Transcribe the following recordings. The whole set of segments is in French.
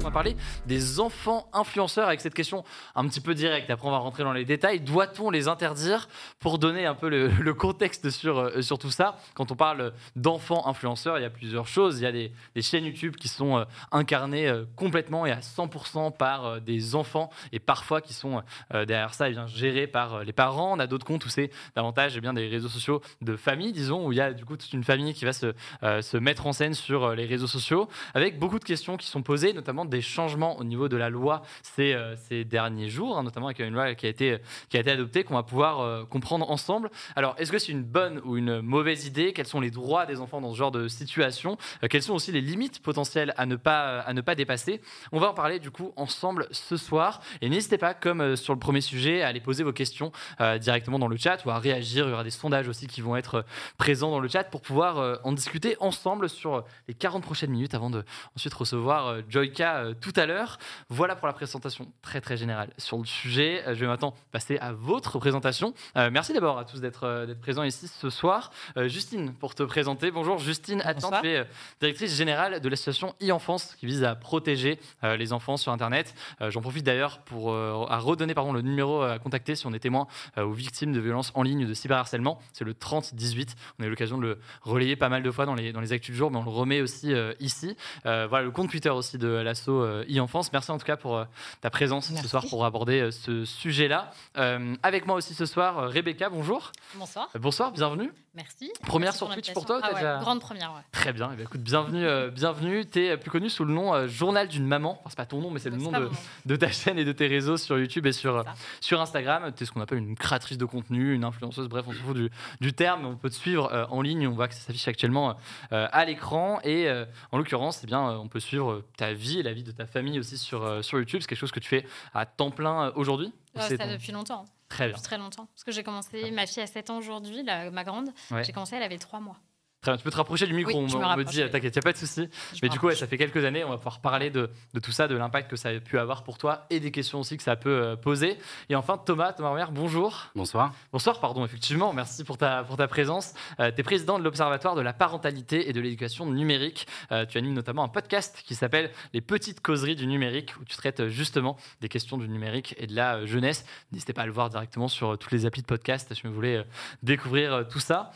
On va parler des enfants influenceurs avec cette question un petit peu directe. Après, on va rentrer dans les détails. Doit-on les interdire Pour donner un peu le, contexte sur, euh, sur tout ça, quand on parle d'enfants influenceurs, il y a plusieurs choses. Il y a des, chaînes YouTube qui sont euh, incarnées euh, complètement et à 100% par des enfants et parfois qui sont derrière ça, eh bien, gérés par les parents. On a d'autres comptes où c'est davantage eh bien, des réseaux sociaux de famille, disons, où il y a du coup toute une famille qui va se, se mettre en scène sur les réseaux sociaux avec beaucoup de questions qui sont posées, notamment des changements au niveau de la loi ces, euh, derniers jours, hein, notamment avec une loi qui a été, qui a été adoptée, qu'on va pouvoir euh, comprendre ensemble. Alors, est-ce que c'est une bonne ou une mauvaise idée? Quels sont les droits des enfants dans ce genre de situation? Euh, Quelles sont aussi les limites potentielles à ne pas, à ne pas dépasser? On va en parler du coup ensemble ce soir. Et n'hésitez pas, comme sur le premier sujet, à aller poser vos questions directement dans le chat ou à réagir. Il y aura des sondages aussi qui vont être présents dans le chat pour pouvoir en discuter ensemble sur les 40 prochaines minutes avant de ensuite recevoir Joyka euh, tout à l'heure. Voilà pour la présentation très très générale sur le sujet. Euh, je vais maintenant passer à votre présentation. Euh, merci d'abord à tous d'être présents ici ce soir. Justine, pour te présenter. Bonjour Justine Attant, tu es directrice générale de l'association e-enfance qui vise à protéger les enfants sur Internet. J'en profite d'ailleurs pour à redonner pardon, le numéro à contacter si on est témoin ou victime de violences en ligne de cyberharcèlement. C'est le 3018. On a eu l'occasion de le relayer pas mal de fois dans les, dans les actus du jour, mais on le remet aussi ici. voilà le compte Twitter aussi de l'asso euh, e-enfance. Merci en tout cas pour euh, ta présence ce soir pour aborder euh, ce sujet-là. avec moi aussi ce soir, Rebecca, bonjour. Bonsoir. bonsoir, bienvenue. Merci. Première sur Twitch pour toi ah Grande première, ouais. Très bien. Eh écoute, bienvenue. bienvenue. Tu es plus connu sous le nom Journal d'une maman. Enfin, c'est pas ton nom, mais c'est le nom de, de, ta chaîne et de tes réseaux sur YouTube et sur, sur Instagram. Tu es ce qu'on appelle une créatrice de contenu, une influenceuse. Bref, on se fout du, du terme. On peut te suivre en ligne. On voit que ça s'affiche actuellement à l'écran. Et en l'occurrence, eh bien, on peut suivre ta vie et la vie de ta famille aussi sur, euh, sur YouTube. C'est quelque chose que tu fais à temps plein euh, aujourd'hui Ça depuis longtemps. Très bien. Depuis très longtemps. Parce que j'ai commencé, ma fille a 7 ans aujourd'hui, ma grande. J'ai commencé, elle avait 3 mois. Très bien, tu peux te rapprocher du micro, on, me, dit, t'inquiète, il n'y a pas de souci. Mais du coup, ça fait quelques années, on va pouvoir parler de, de tout ça, de l'impact que ça a pu avoir pour toi et des questions aussi que ça peut euh, poser. Et enfin, Thomas, Thomas Romer, bonjour. Bonsoir. Bonsoir, pardon, effectivement, merci pour ta, pour ta présence. Euh, tu es président de l'Observatoire de la parentalité et de l'éducation numérique. Euh, tu animes notamment un podcast qui s'appelle Les petites causeries du numérique, où tu traites justement des questions du numérique et de la jeunesse. N'hésitez pas à le voir directement sur toutes les applis de podcast si vous voulez découvrir tout ça.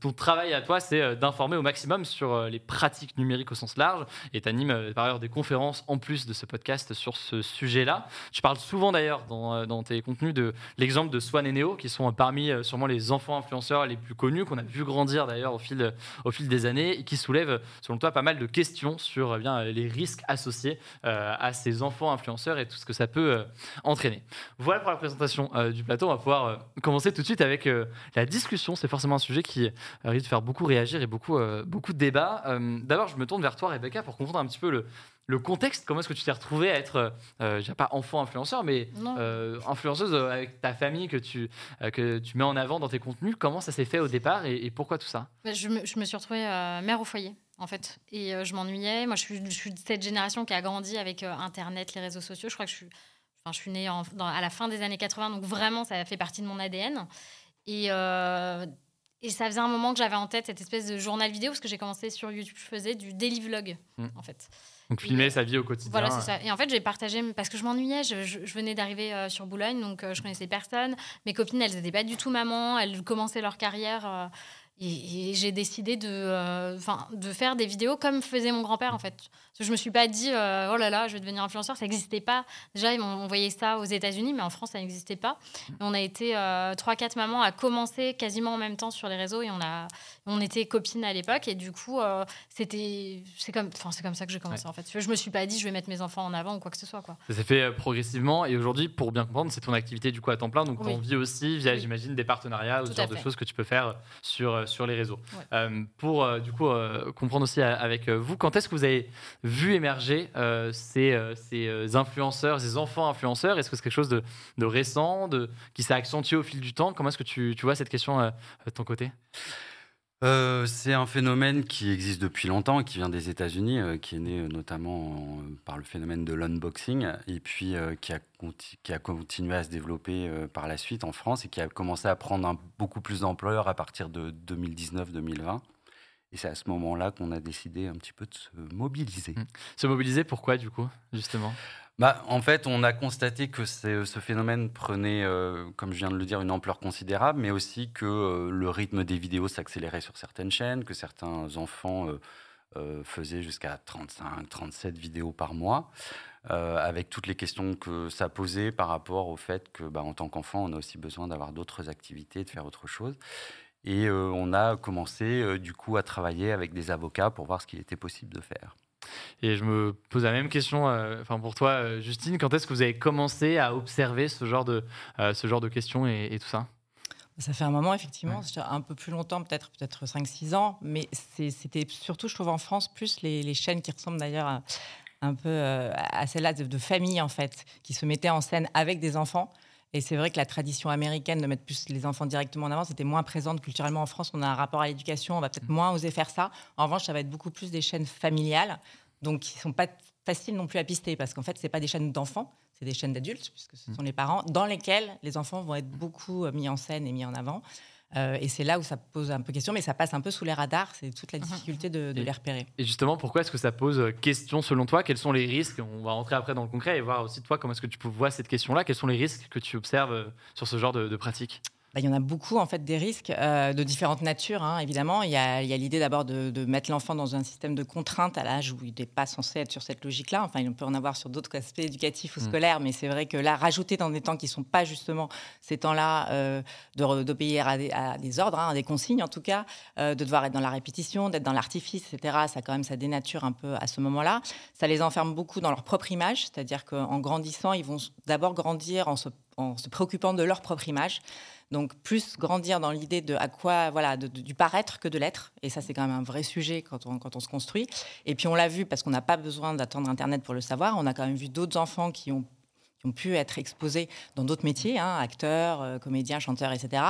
ton travail à toi, c'est euh, d'informer au maximum sur euh, les pratiques numériques au sens large et tu euh, par ailleurs des conférences en plus de ce podcast sur ce sujet-là. Je parle souvent d'ailleurs dans, dans, tes contenus de l'exemple de Swan et Neo qui sont parmi sûrement les enfants influenceurs les plus connus qu'on a vu grandir d'ailleurs au fil, au fil des années et qui soulèvent selon toi pas mal de questions sur bien, les risques associés à ces enfants influenceurs et tout ce que ça peut entraîner. Voilà pour la présentation du plateau. On va pouvoir commencer tout de suite avec la discussion. C'est forcément un sujet qui risque de faire beaucoup réagir et beaucoup, euh, beaucoup de débats. Euh, d'abord, je me tourne vers toi, Rebecca, pour comprendre un petit peu le, le contexte. Comment est-ce que tu t'es retrouvée à être, euh, j'ai pas enfant influenceur, mais influenceuse avec ta famille que tu, que tu mets en avant dans tes contenus? Comment ça s'est fait au départ et, pourquoi tout ça? Bah, je me, je me, suis retrouvée mère au foyer. En fait, et je m'ennuyais. Moi, je suis, je suis, de cette génération qui a grandi avec Internet, les réseaux sociaux. Je crois que je suis, enfin, je suis née en, à la fin des années 80, donc vraiment, ça fait partie de mon ADN. Et et ça faisait un moment que j'avais en tête cette espèce de journal vidéo, parce que j'ai commencé sur YouTube, je faisais du daily vlog, mm. en fait. Donc filmer sa vie au quotidien. Voilà, c'est ça. Et en fait, j'ai partagé parce que je m'ennuyais. Je, je- je venais d'arriver euh, sur Boulogne, donc euh, je connaissais personne. Mes copines, elles n'étaient pas du tout maman. Elles commençaient leur carrière. Et, j'ai décidé de, euh, de faire des vidéos comme faisait mon grand-père, en fait. Parce que je me suis pas dit, euh, oh là là, je vais devenir influenceur. Ça n'existait pas. Déjà, m'ont envoyé ça aux États-Unis, mais en France, ça n'existait pas. Et on a été euh, trois, quatre mamans à commencer quasiment en même temps sur les réseaux et on, a, on était copines à l'époque. Et du coup, euh, c'était c'est comme, c'est comme ça que j'ai commencé, en fait. Je me suis pas dit, je vais mettre mes enfants en avant ou quoi que ce soit, quoi. Ça s'est fait euh, progressivement et aujourd'hui, pour bien comprendre, c'est ton activité du coup à temps plein, donc Oui. on vit aussi via, Oui. j'imagine, des partenariats ou ce genre de choses que tu peux faire sur, euh, sur les réseaux. Ouais. Euh, pour euh, du coup comprendre aussi avec vous, quand est-ce que vous avez vu émerger ces, ces influenceurs, ces enfants influenceurs? Est-ce que c'est quelque chose de, de récent, de, qui s'est accentué au fil du temps? Comment est-ce que tu, tu vois cette question de ton côté? Euh, c'est un phénomène qui existe depuis longtemps, qui vient des États-Unis, euh, qui est né euh, notamment en- par le phénomène de l'unboxing, et puis qui, a qui a continué à se développer par la suite en France et qui a commencé à prendre beaucoup plus d'ampleur à partir de 2019-2020. Et c'est à ce moment-là qu'on a décidé un petit peu de se mobiliser. Mm. Se mobiliser, pourquoi du coup, justement? Bah, en fait, on a constaté que c'est- ce phénomène prenait, euh, comme je viens de le dire, une ampleur considérable, mais aussi que euh, le rythme des vidéos s'accélérait sur certaines chaînes, que certains enfants euh, euh, faisaient jusqu'à 35, 37 vidéos par mois, euh, avec toutes les questions que ça posait par rapport au fait que, bah, en tant qu'enfant, on a aussi besoin d'avoir d'autres activités, de faire autre chose. Et euh, on a commencé, euh, du coup, à travailler avec des avocats pour voir ce qu'il était possible de faire. Et je me pose la même question euh, enfin pour toi, euh, Justine. Quand est-ce que vous avez commencé à observer ce genre de, euh, ce genre de questions et, et tout ça? Ça fait un moment, effectivement, un peu plus longtemps, peut-être peut-être 5-6 ans, mais c'était surtout, je trouve, en France, plus les, les chaînes qui ressemblent d'ailleurs à- un peu euh, à celles-là de, de famille, en fait, qui se mettaient en scène avec des enfants. Et c'est vrai que la tradition américaine de mettre plus les enfants directement en avant, c'était moins présente culturellement en France. On a un rapport à l'éducation, on va peut-être moins oser faire ça. En revanche, ça va être beaucoup plus des chaînes familiales, donc qui sont pas faciles non plus à pister, parce qu'en fait, c'est pas des chaînes d'enfants, c'est des chaînes d'adultes, puisque ce sont les parents, dans lesquelles les enfants vont être beaucoup euh, mis en scène et mis en avant. Euh, et c'est là où ça pose un peu question, mais ça passe un peu sous les radars. C'est toute la difficulté de, de Et- les repérer. Et justement, pourquoi est-ce que ça pose euh, question selon toi? Quels sont les risques? On va rentrer après dans le concret et voir aussi toi comment est-ce que tu peux voir cette question-là? Quels sont les risques que tu observes euh, sur ce genre de, de pratique? Bah, il y en a beaucoup, en fait, des risques euh, de différentes natures, hein, évidemment. Il y a, l'idée d'abord de, de mettre l'enfant dans un système de contrainte à l'âge où il n'est pas censé être sur cette logique-là. Enfin, il peut en avoir sur d'autres aspects éducatifs ou Mm. scolaires, mais c'est vrai que là, rajouter dans des temps qui ne sont pas justement ces temps-là euh, de d'obéir à, des- à des ordres, hein, à des consignes en tout cas, euh, de devoir être dans la répétition, d'être dans l'artifice, etc., ça quand même, ça dénature un peu à ce moment-là. Ça les enferme beaucoup dans leur propre image, c'est-à-dire qu'en grandissant, ils vont d'abord grandir en se, en se préoccupant de leur propre image. Donc plus grandir dans l'idée de à quoi voilà du paraître que de l'être et ça c'est quand même un vrai sujet quand on quand on se construit et puis on l'a vu parce qu'on n'a pas besoin d'attendre internet pour le savoir on a quand même vu d'autres enfants qui ont qui ont pu être exposés dans d'autres métiers, hein, acteurs, euh, comédiens, chanteurs, etc.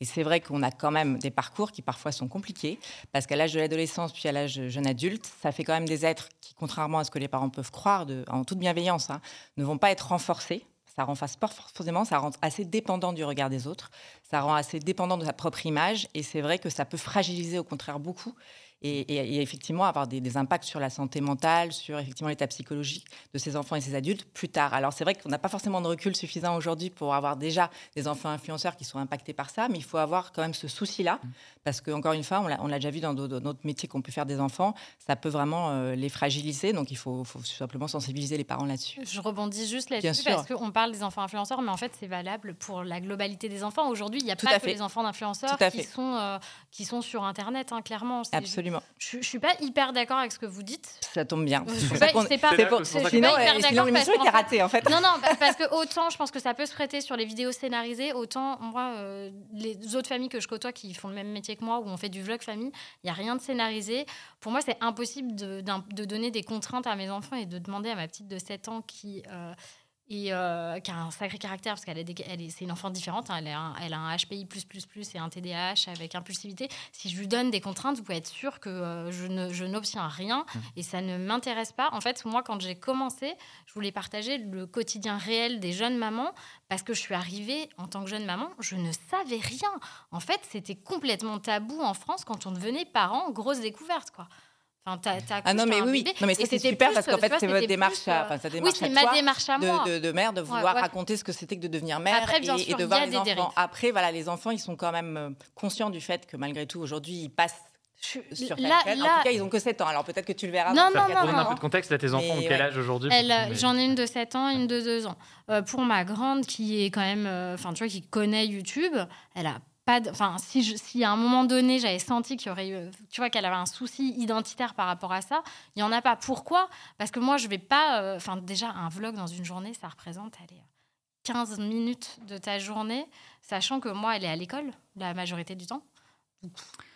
Et c'est vrai qu'on a quand même des parcours qui parfois sont compliqués, parce qu'à l'âge de l'adolescence, puis à l'âge jeune adulte, ça fait quand même des êtres qui, contrairement à ce que les parents peuvent croire, en toute bienveillance, hein, ne vont pas être renforcés. Ça rend forcément, ça rend assez dépendant du regard des autres, ça rend assez dépendant de sa propre image, et c'est vrai que ça peut fragiliser au contraire beaucoup, et, effectivement avoir des, des impacts sur la santé mentale, sur effectivement l'état psychologique de ces enfants et ces adultes plus tard. Alors c'est vrai qu'on n'a pas forcément de recul suffisant aujourd'hui pour avoir déjà des enfants influenceurs qui sont impactés par ça, mais il faut avoir quand même ce souci-là, parce que encore une fois, on l'a déjà vu dans d'autres métiers qu'on peut faire des enfants, ça peut vraiment euh, les fragiliser, donc il faut, faut simplement sensibiliser les parents là-dessus. Je rebondis juste là-dessus parce qu'on parle des enfants influenceurs, mais en fait, c'est valable pour la globalité des enfants. Aujourd'hui, il n'y a Tout pas que fait. les enfants d'influenceurs qui sont, euh, qui sont sur Internet, hein, clairement. Absolument, Je ne suis pas hyper d'accord avec ce que vous dites. ça tombe bien. Je C'est pas- pour- Sinon, je suis pas hyper sinon d'accord l'émission était ratée en fait. Non, non, pa- parce que autant je pense que ça peut se prêter sur les vidéos scénarisées, autant moi, euh, les autres familles que je côtoie qui font le même métier moi, où on fait du vlog famille, il n'y a rien de scénarisé. Pour moi, c'est impossible de, de donner des contraintes à mes enfants et de demander à ma petite de 7 ans qui. Et euh, qui a un sacré caractère parce qu'elle des- elle est, c'est une enfant différente. hein, elle, a un, elle a un HPI et un TDAH avec impulsivité. Si je lui donne des contraintes, vous pouvez être sûr que euh, je, ne, je n'obtiens rien et ça ne m'intéresse pas. En fait, moi, quand j'ai commencé, je voulais partager le quotidien réel des jeunes mamans parce que je suis arrivée en tant que jeune maman, je ne savais rien. En fait, c'était complètement tabou en France quand on devenait parent, grosse découverte, quoi. Enfin, t'as- t'as Ah non, mais oui, oui. Non, mais Et ça, c'est c'était super parce qu'en tu fait, vois, c'est votre plus, démarche, à- euh, enfin, sa démarche c'est à ma toi démarche à moi. de, de, de mère, de vouloir ouais. raconter ce que c'était que de devenir mère Après, bien et, sûr, et de voir y a les des enfants. dérives. Après, voilà, les enfants, ils sont quand même euh, conscients du fait que malgré tout, aujourd'hui, ils passent Je- sur là, chaîne. En là, tout cas, ils ont que 7 ans. Alors peut-être que tu le verras. Non, dans non, non, Pour donner un peu de contexte, là, tes enfants ont quel ouais. âge aujourd'hui euh, mais- J'en ai une de 7 ans, une de 2 ans. Euh, pour ma grande, qui est quand même, euh, enfin, tu vois, qui connaît YouTube, elle a Enfin, si, à un moment donné, j'avais senti qu'il y aurait. Tu vois, qu'elle avait un souci identitaire par rapport à ça, il n'y en a pas. Pourquoi? Parce que moi, je vais pas. euh, Enfin, déjà, un vlog dans une journée, ça représente, allez, 15 minutes de ta journée, sachant que moi, elle est à l'école la majorité du temps.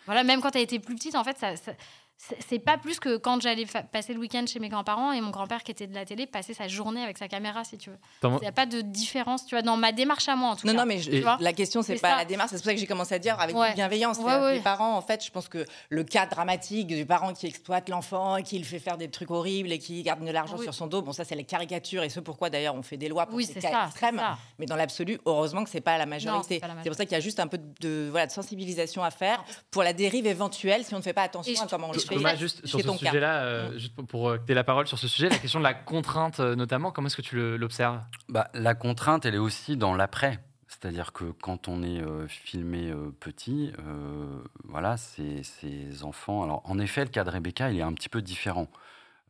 Voilà, même quand elle était plus petite, en fait, ça- c'est pas plus que quand j'allais passer le week-end chez mes grands-parents et mon grand-père qui était de la télé passer sa journée avec sa caméra, si tu veux. Il n'y a pas de différence, tu vois, dans ma démarche à moi, en tout Non, cas. non, mais je- Tu vois la question, c'est pas ça. la démarche. C'est pour ça que j'ai commencé à dire avec Ouais. bienveillance. Ouais. Les parents, en fait, je pense que le cas dramatique du parent qui exploite l'enfant et qui le fait faire des trucs horribles et qui garde de l'argent Oui. sur son dos, bon, ça, c'est les caricatures et ce pourquoi d'ailleurs on fait des lois pour Oui, ces cas ça, extrêmes. Mais dans l'absolu, heureusement que c'est pas la majorité. c'est la pour ça qu'il y a juste un peu de, voilà, de sensibilisation à faire pour la dérive éventuelle si on ne fait pas attention Et à comment on le Thomas, juste sur ce sujet-là, euh, juste pour, pour, euh, que tu aies la parole sur ce sujet, la question de la contrainte euh, notamment, comment est-ce que tu l'observes? Bah, la contrainte, elle est aussi dans l'après. C'est-à-dire que quand on est euh, filmé euh, petit, euh, voilà, ces, ces enfants. Alors, en effet, le cas de Rebecca, il est un petit peu différent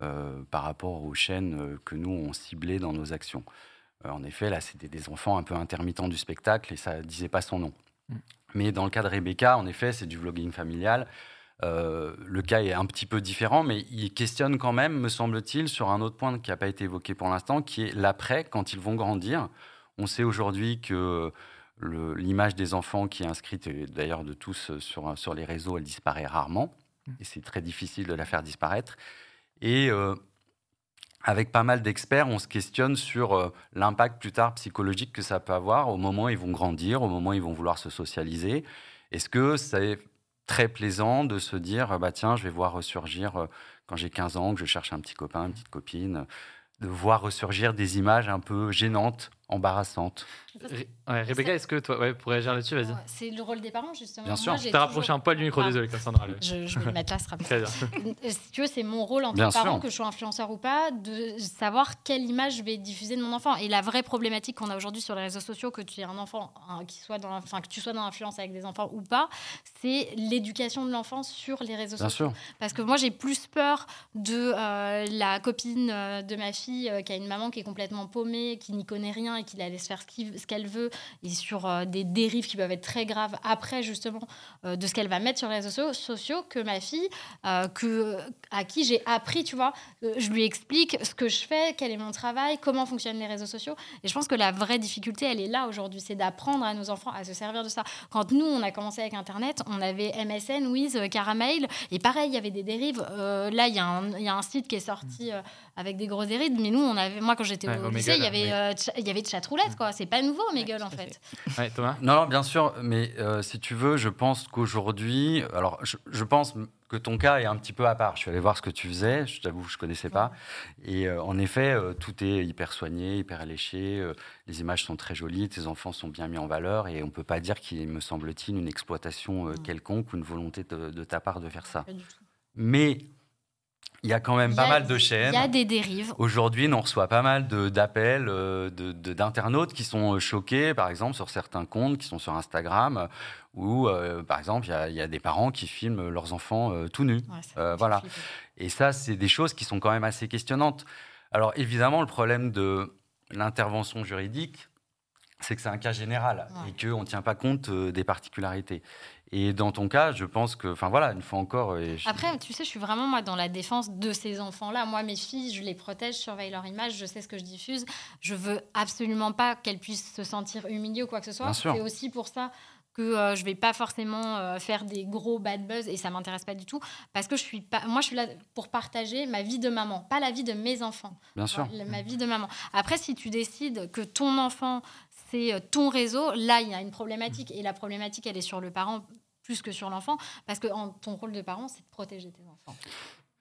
euh, par rapport aux chaînes euh, que nous on ciblait dans nos actions. Euh, en effet, là, c'était des enfants un peu intermittents du spectacle et ça disait pas son nom. Mm. Mais dans le cas de Rebecca, en effet, c'est du vlogging familial. Euh, le cas est un petit peu différent, mais il questionne quand même, me semble-t-il, sur un autre point qui n'a pas été évoqué pour l'instant, qui est l'après, quand ils vont grandir. On sait aujourd'hui que l'image des enfants qui est inscrite, d'ailleurs de tous sur, sur les réseaux, elle disparaît rarement. Et c'est très difficile de la faire disparaître. Et euh, avec pas mal d'experts, on se questionne sur euh, l'impact plus tard psychologique que ça peut avoir au moment où ils vont grandir, au moment où ils vont vouloir se socialiser. Est-ce que c'est très plaisant de se dire, bah tiens, je vais voir ressurgir euh, quand j'ai 15 ans, que je cherche un petit copain, une petite copine, de voir ressurgir des images un peu gênantes, Ré- ouais, Rebecca, est-ce que toi, ouais, pour réagir là-dessus, vas-y. C'est le rôle des parents, justement. Bien sûr. Moi, j'ai T'as rapproché toujours- un poil du micro, Ah, désolé, Cassandra. le- Je, je vais le mettre là, ce sera plus Très bien. Euh, si tu veux, c'est mon rôle en tant que parent, que je sois influenceur ou pas, de savoir quelle image je vais diffuser de mon enfant. Et la vraie problématique qu'on a aujourd'hui sur les réseaux sociaux, que tu aies un enfant, hein, qui soit dans, enfin que tu sois dans l'influence avec des enfants ou pas, c'est l'éducation de l'enfant sur les réseaux Bien sociaux. sûr. Parce que moi, j'ai plus peur de euh, la copine euh, de ma fille euh, qui a une maman qui est complètement paumée, qui n'y connaît rien et qui la laisse faire ce qu'il- qu'elle veut, et sur euh, des dérives qui peuvent être très graves après, justement, euh, de ce qu'elle va mettre sur les réseaux so- sociaux, que ma fille, euh, que, à qui j'ai appris, tu vois. Je lui explique ce que je fais, quel est mon travail, comment fonctionnent les réseaux sociaux. Et je pense que la vraie difficulté, elle est là aujourd'hui, c'est d'apprendre à nos enfants à se servir de ça. Quand nous, on a commencé avec Internet, on avait MSN, Wiz, Caramel, et pareil, il y avait des dérives. Euh, là, il y, a un- il y a un site qui est sorti euh, avec des grosses dérives, mais nous, on avait, moi, quand j'étais Ouais, au lycée, il y avait, oui. Tcha- il y avait chatroulette, quoi. C'est pas nouveau, Omegle, tout en fait. Ouais, Thomas? Non, non, bien sûr, mais euh, si tu veux, je pense qu'aujourd'hui, alors je, je pense que ton cas est un petit peu à part. Je suis allé voir ce que tu faisais, je t'avoue, je connaissais pas. Et euh, en effet, euh, tout est hyper soigné, hyper alléché, euh, les images sont très jolies, tes enfants sont bien mis en valeur, et on peut pas dire qu'il me semble-t-il une exploitation euh, quelconque ou une volonté de, de ta part de faire ça. Mais il y a quand même Il pas mal de Il chaînes. y a des dérives. Aujourd'hui, on reçoit pas mal d'appels euh, de- de- d'internautes qui sont euh, choqués, par exemple, sur certains comptes qui sont sur Instagram, euh, où, euh, par exemple, il y a- il y, a des parents qui filment leurs enfants euh, tout nus. Ouais, Euh, voilà. Et ça, c'est des choses qui sont quand même assez questionnantes. Alors, évidemment, le problème de l'intervention juridique, c'est que c'est un cas général Ouais. et qu'on ne tient pas compte des particularités. Et dans ton cas, je pense que, enfin voilà, une fois encore. et je- Après, tu sais, je suis vraiment moi dans la défense de ces enfants-là. Moi, mes filles, je les protège, je surveille leur image, je sais ce que je diffuse. Je veux absolument pas qu'elles puissent se sentir humiliées ou quoi que ce soit. C'est aussi pour ça que euh, je vais pas forcément euh, faire des gros bad buzz et ça m'intéresse pas du tout parce que je suis pas moi je suis là pour partager ma vie de maman pas la vie de mes enfants bien sûr. Ma vie de maman après si tu décides que ton enfant c'est euh, ton réseau là il y a une problématique. Et la problématique elle est sur le parent plus que sur l'enfant. Parce que ton rôle de parent c'est de protéger tes enfants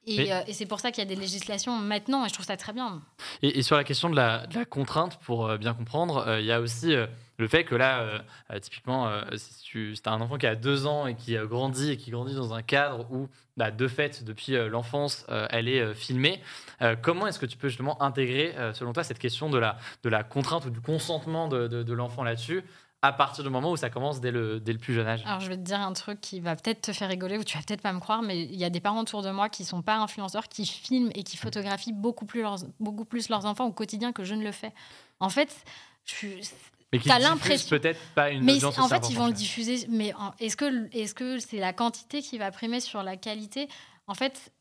Et, euh, et c'est pour ça qu'il y a des législations maintenant, et je trouve ça très bien. Et, et sur la question de la, de la contrainte, pour euh, bien comprendre, euh, il y a aussi le fait que là, typiquement, si tu as un enfant qui a deux ans et qui grandit et qui grandit dans un cadre où, bah, de fait, depuis l'enfance, elle est filmée, comment est-ce que tu peux justement intégrer, selon toi, cette question de la, de la contrainte ou du consentement de l'enfant là-dessus à partir du moment où ça commence dès le, dès le plus jeune âge Alors, je vais te dire un truc qui va peut-être te faire rigoler ou tu vas peut-être pas me croire, mais il y a des parents autour de moi qui sont pas influenceurs, qui filment et qui photographient beaucoup plus leurs, beaucoup plus leurs enfants au quotidien que je ne le fais. En fait, je. Mais qui l'impression- peut-être pas une Mais audience en fait, ils vont le diffuser. Mais est-ce que est-ce que c'est la quantité qui va primer sur la qualité? En fait,